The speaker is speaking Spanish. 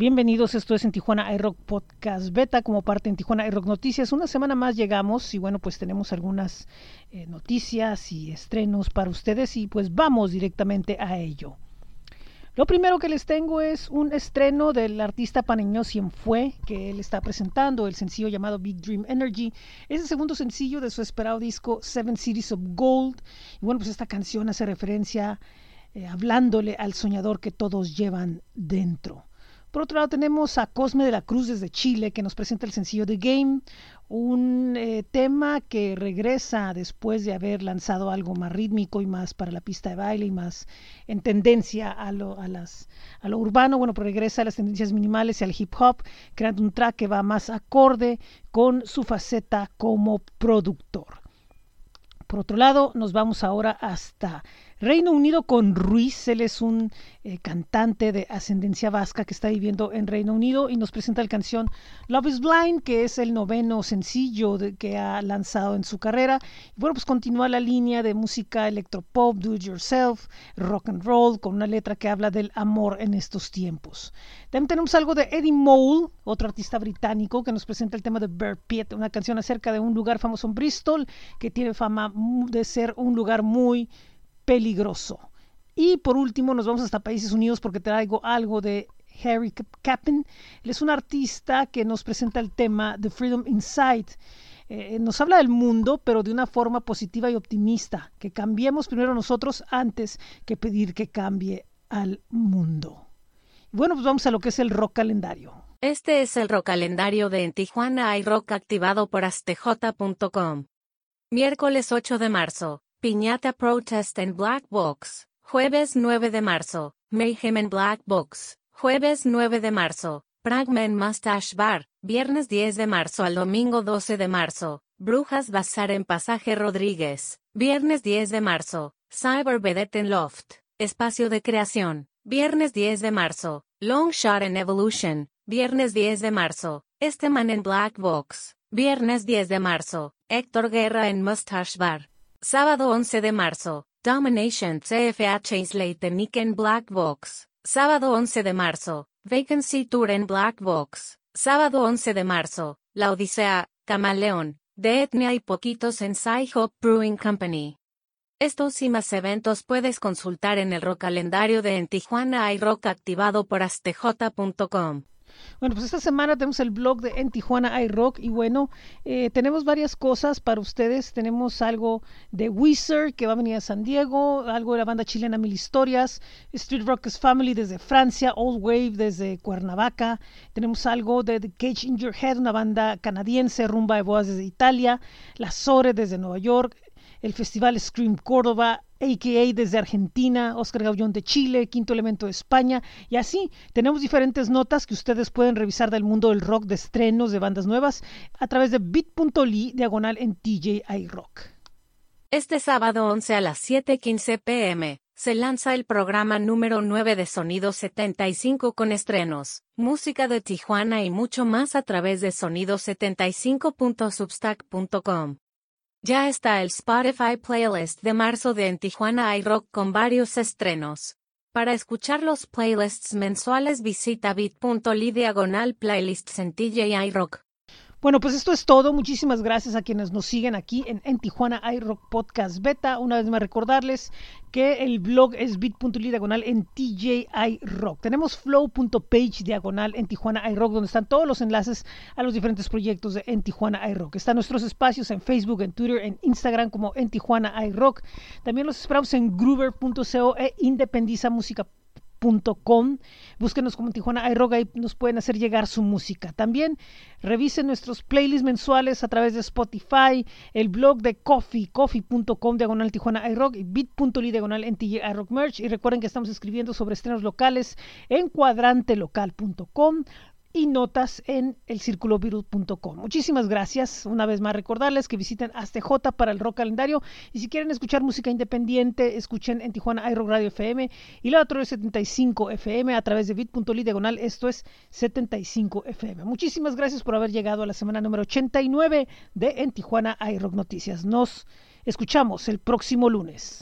Bienvenidos, esto es en Tijuana iRock Podcast Beta como parte en Tijuana iRock Noticias. Una semana más llegamos y bueno, pues tenemos algunas eh, noticias y estrenos para ustedes y pues vamos directamente a ello. Lo primero que les tengo es un estreno del artista paneño Fue que él está presentando el sencillo llamado Big Dream Energy. Es el segundo sencillo de su esperado disco Seven Cities of Gold. Y bueno, pues esta canción hace referencia eh, hablándole al soñador que todos llevan dentro. Por otro lado tenemos a Cosme de la Cruz desde Chile que nos presenta el sencillo The Game, un eh, tema que regresa después de haber lanzado algo más rítmico y más para la pista de baile y más en tendencia a lo, urbano, bueno, pero regresa a las tendencias minimales y al hip hop, creando un track que va más acorde con su faceta como productor. Por otro lado, nos vamos ahora hasta Reino Unido con Ruiz, él es un eh, cantante de ascendencia vasca que está viviendo en Reino Unido y nos presenta la canción Love is Blind, que es el noveno sencillo que ha lanzado en su carrera. Y bueno, pues continúa la línea de música electropop, do it yourself, rock and roll, con una letra que habla del amor en estos tiempos. También tenemos algo de Eddie Mole, otro artista británico, que nos presenta el tema de Bear Pit, una canción acerca de un lugar famoso en Bristol, que tiene fama de ser un lugar muy peligroso. Y por último nos vamos hasta Países Unidos porque traigo algo de Harry Capin. Él es un artista que nos presenta el tema The Freedom Inside. Eh, nos habla del mundo, pero de una forma positiva y optimista, que cambiemos primero nosotros antes que pedir que cambie al mundo. Bueno, pues vamos a lo que es el rock calendario. Este es el rock calendario de En Tijuana hay rock activado por astj.com. Miércoles 8 de marzo. Piñata Protest en Black Box. Jueves 9 de marzo. Mayhem en Black Box. Jueves 9 de marzo. Pragman Mustache Bar. Viernes 10 de marzo al domingo 12 de marzo. Brujas Bazar en Pasaje Rodríguez. Viernes 10 de marzo. Cyber Vedette en Loft. Espacio de creación. Viernes 10 de marzo. Long Shot en Evolution. Viernes 10 de marzo. Este man en Black Box. Viernes 10 de marzo. Héctor Guerra en Mustache Bar. Sábado 11 de marzo. Domination CFH Slate Nick en Black Box. Sábado 11 de marzo. Vacancy Tour en Black Box. Sábado 11 de marzo. La Odisea, Camaleón, de Etnia y poquitos en Sci-Hop Brewing Company. Estos y más eventos puedes consultar en el rock calendario de En Tijuana iRock activado por astj.com. Bueno, pues esta semana tenemos el blog de En Tijuana iRock y bueno, eh, tenemos varias cosas para ustedes. Tenemos algo de Wizard que va a venir a San Diego, algo de la banda chilena Mil Historias, Street Rockers Family desde Francia, Old Wave desde Cuernavaca. Tenemos algo de The Cage in Your Head, una banda canadiense, Rumba de Boas desde Italia, La Sore desde Nueva York, el Festival Scream Córdoba, a.k.a. desde Argentina, Oscar Gaullón de Chile, Quinto Elemento de España, y así tenemos diferentes notas que ustedes pueden revisar del mundo del rock, de estrenos, de bandas nuevas, a través de bit.ly diagonal en TJI Rock. Este sábado 11 a las 7.15 pm, se lanza el programa número 9 de Sonido 75 con estrenos, música de Tijuana y mucho más a través de sonido75.substack.com. Ya está el Spotify playlist de marzo de En Tijuana iRock con varios estrenos. Para escuchar los playlists mensuales visita bit.ly diagonal playlists en TJ iRock. Bueno, pues esto es todo. Muchísimas gracias a quienes nos siguen aquí en, en Tijuana iRock Podcast Beta. Una vez más recordarles que el blog es bit.ly diagonal en TJI Rock. Tenemos flow.page diagonal en Tijuana iRock, donde están todos los enlaces a los diferentes proyectos de En Tijuana iRock. Están nuestros espacios en Facebook, en Twitter, en Instagram como En Tijuana iRock. También los esperamos en groover.co e independizamusica.com Com. Búsquenos como Tijuana iRock y nos pueden hacer llegar su música. También revisen nuestros playlists mensuales a través de Spotify, el blog de Coffee, coffee.com diagonal Tijuana iRock y bit.ly diagonal en iRock Merch. Y recuerden que estamos escribiendo sobre estrenos locales en cuadrantelocal.com y notas en elcirculovirus.com. Muchísimas gracias. Una vez más recordarles que visiten ASTJ para el rock calendario y si quieren escuchar música independiente, escuchen en Tijuana iRock Radio FM y la otra es 75 FM a través de bit.ly diagonal, esto es 75 FM. Muchísimas gracias por haber llegado a la semana número 89 de En Tijuana iRock Noticias. Nos escuchamos el próximo lunes.